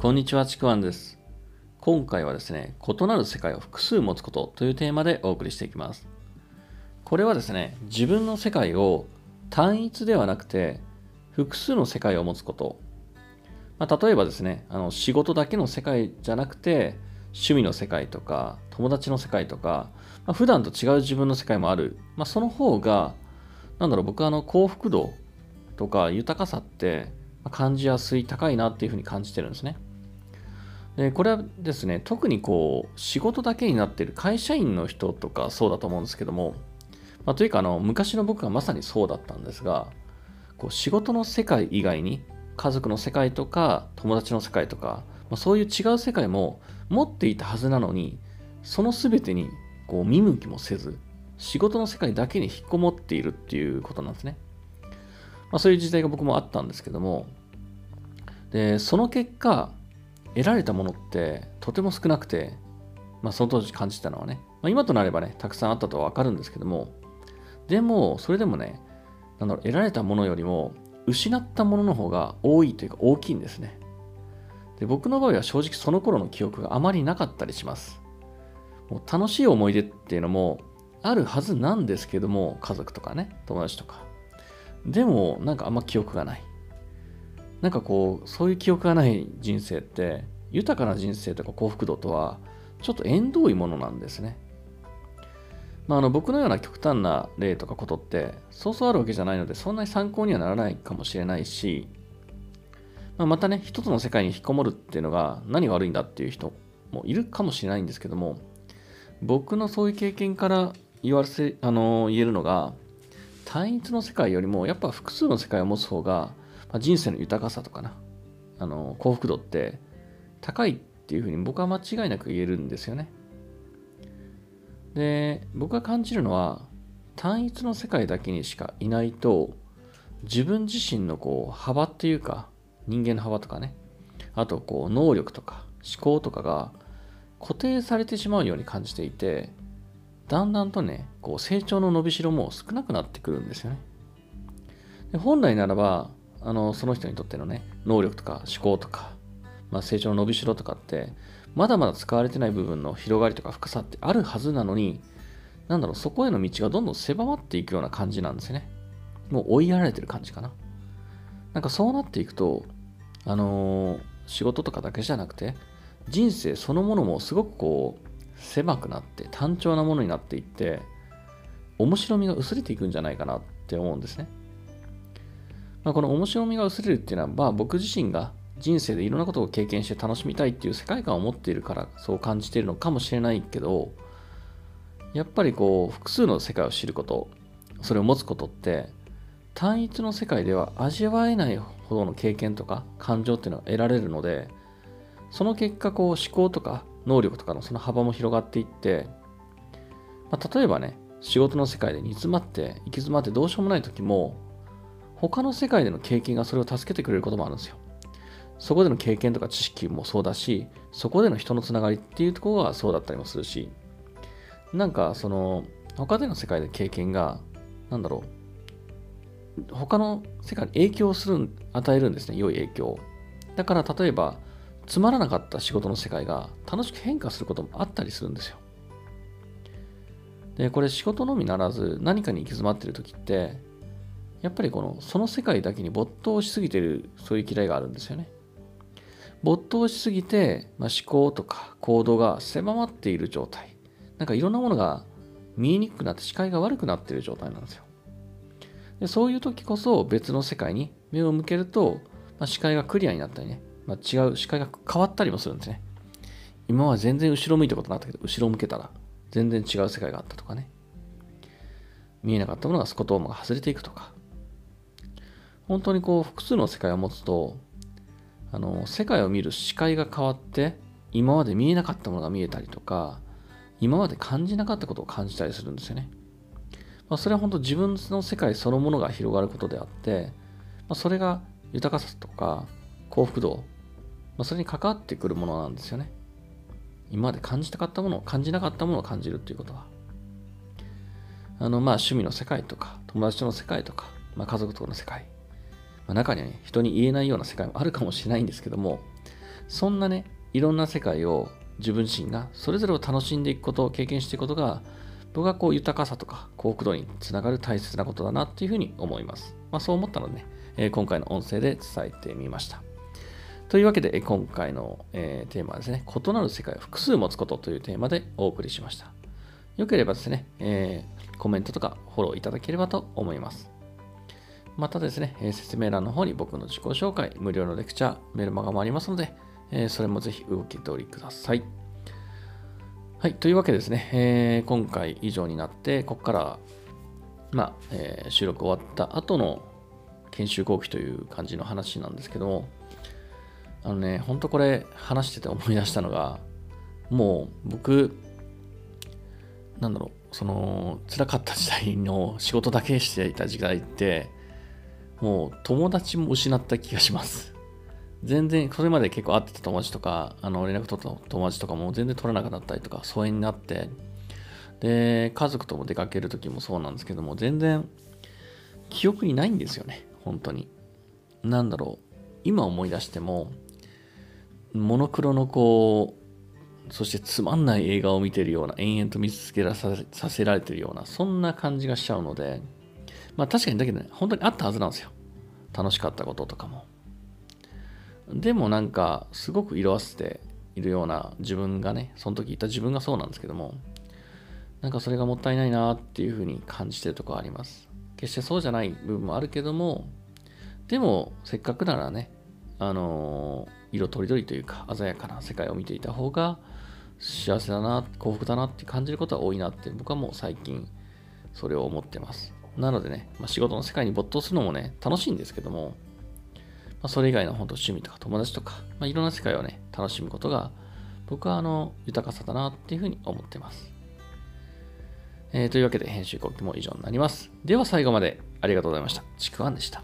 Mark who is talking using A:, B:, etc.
A: こんにちは、ちくわんです。今回はですね、異なる世界を複数持つことというテーマでお送りしていきます。これはですね、自分の世界を単一ではなくて、複数の世界を持つこと。まあ、例えばですね、あの仕事だけの世界じゃなくて、趣味の世界とか、友達の世界とか、まあ、普段と違う自分の世界もある。まあ、その方が、なんだろう、僕はあの幸福度とか豊かさって感じやすい、高いなっていうふうに感じてるんですね。でこれはですね特にこう仕事だけになっている会社員の人とかそうだと思うんですけども、まあ、というかあの昔の僕はまさにそうだったんですがこう仕事の世界以外に家族の世界とか友達の世界とか、まあ、そういう違う世界も持っていたはずなのにその全てにこう見向きもせず仕事の世界だけに引っこもっているっていうことなんですね。まあ、そういう時代が僕もあったんですけどもでその結果得られたものってとても少なくて、まあ、その当時感じたのはね、まあ、今となればね、たくさんあったとはわかるんですけども、でも、それでもね、なんだろう、得られたものよりも、失ったものの方が多いというか大きいんですね。で僕の場合は正直その頃の記憶があまりなかったりします。もう楽しい思い出っていうのもあるはずなんですけども、家族とかね、友達とか。でも、なんかあんま記憶がない。なんかこうそういう記憶がない人生って豊かな人生とか幸福度とはちょっと縁遠いものなんですね。まあ、あの僕のような極端な例とかことってそうそうあるわけじゃないのでそんなに参考にはならないかもしれないし、まあ、またね一つの世界に引きこもるっていうのが何が悪いんだっていう人もいるかもしれないんですけども僕のそういう経験から言わせあの言えるのが単一の世界よりもやっぱ複数の世界を持つ方がまあ、人生の豊かさとかな、あの、幸福度って高いっていうふうに僕は間違いなく言えるんですよね。で、僕が感じるのは、単一の世界だけにしかいないと、自分自身のこう幅っていうか、人間の幅とかね、あとこう能力とか思考とかが固定されてしまうように感じていて、だんだんとね、こう成長の伸びしろも少なくなってくるんですよね。で本来ならば、あのその人にとってのね能力とか思考とか、まあ、成長の伸びしろとかってまだまだ使われてない部分の広がりとか深さってあるはずなのになんだろうそこへの道がどんどん狭まっていくような感じなんですよね。もう追いやられてる感じかな。なんかそうなっていくとあのー、仕事とかだけじゃなくて人生そのものもすごくこう狭くなって単調なものになっていって面白みが薄れていくんじゃないかなって思うんですね。まあ、この面白みが薄れるっていうのは、まあ、僕自身が人生でいろんなことを経験して楽しみたいっていう世界観を持っているからそう感じているのかもしれないけどやっぱりこう複数の世界を知ることそれを持つことって単一の世界では味わえないほどの経験とか感情っていうのが得られるのでその結果こう思考とか能力とかのその幅も広がっていって、まあ、例えばね仕事の世界で煮詰まって行き詰まってどうしようもない時も他の世界での経験がそれを助けてくれることもあるんですよ。そこでの経験とか知識もそうだし、そこでの人のつながりっていうところがそうだったりもするし、なんかその、他での世界で経験が、なんだろう、他の世界に影響する、与えるんですね、良い影響。だから例えば、つまらなかった仕事の世界が楽しく変化することもあったりするんですよ。で、これ仕事のみならず何かに行き詰まってる時って、やっぱりこのその世界だけに没頭しすぎてるそういう嫌いがあるんですよね。没頭しすぎて、まあ、思考とか行動が狭まっている状態。なんかいろんなものが見えにくくなって視界が悪くなっている状態なんですよ。でそういう時こそ別の世界に目を向けると、まあ、視界がクリアになったりね、まあ、違う視界が変わったりもするんですね。今は全然後ろ向いたことなかったけど、後ろ向けたら全然違う世界があったとかね。見えなかったものがスコトームが外れていくとか。本当にこう複数の世界を持つとあの世界を見る視界が変わって今まで見えなかったものが見えたりとか今まで感じなかったことを感じたりするんですよね、まあ、それは本当自分の世界そのものが広がることであって、まあ、それが豊かさとか幸福度、まあ、それに関わってくるものなんですよね。今まで感じたかったものを感じなかったものを感じるっていうことは。あのまあ趣味の世界とか友達との世界とか、まあ、家族との世界。まあ、中にはね、人に言えないような世界もあるかもしれないんですけども、そんなね、いろんな世界を自分自身がそれぞれを楽しんでいくことを経験していくことが僕はこう豊かさとか幸福度につながる大切なことだなっていうふうに思います。まあ、そう思ったのでね、えー、今回の音声で伝えてみました。というわけで、今回の、えー、テーマはですね、異なる世界を複数持つことというテーマでお送りしました。よければですね、えー、コメントとかフォローいただければと思います。またですね、え説明欄の方に僕の自己紹介、無料のレクチャー、メルマガもありますので、えそれもぜひ受け取りください。はい、というわけでですね、え、今回以上になって、ここから、まあ、え、収録終わった後の研修後期という感じの話なんですけども、あのね、ほんとこれ話してて思い出したのが、もう僕、なんだろう、その辛かった時代の仕事だけしていた時代って、もう友達も失った気がします。全然、それまで結構会ってた友達とか、あの連絡取った友達とかも全然取らなくなったりとか、疎遠になって、で、家族とも出かける時もそうなんですけども、全然記憶にないんですよね、本当に。なんだろう、今思い出しても、モノクロのこう、そしてつまんない映画を見てるような、延々と見つけらさせられてるような、そんな感じがしちゃうので、まあ確かにだけどね、本当にあったはずなんですよ。楽しかったこととかも。でもなんか、すごく色あせているような自分がね、その時いた自分がそうなんですけども、なんかそれがもったいないなっていうふうに感じてるところあります。決してそうじゃない部分もあるけども、でも、せっかくならね、あのー、色とりどりというか、鮮やかな世界を見ていた方が、幸せだな、幸福だなって感じることは多いなって、僕はもう最近、それを思ってます。なのでね、まあ、仕事の世界に没頭するのもね、楽しいんですけども、まあ、それ以外の本当趣味とか友達とか、まあ、いろんな世界をね、楽しむことが、僕はあの、豊かさだなっていうふうに思ってます。えー、というわけで編集後期も以上になります。では最後までありがとうございました。ちくわんでした。